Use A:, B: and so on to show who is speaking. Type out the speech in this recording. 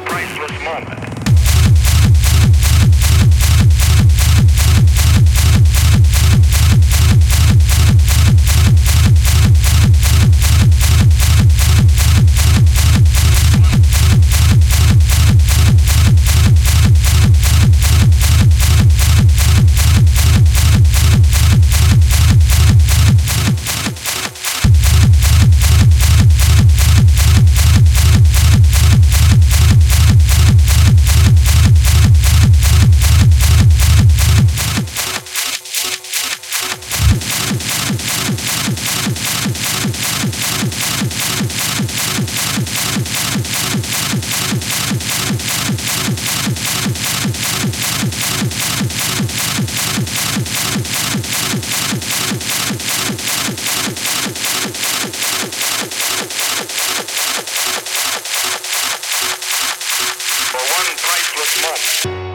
A: priceless moment. One priceless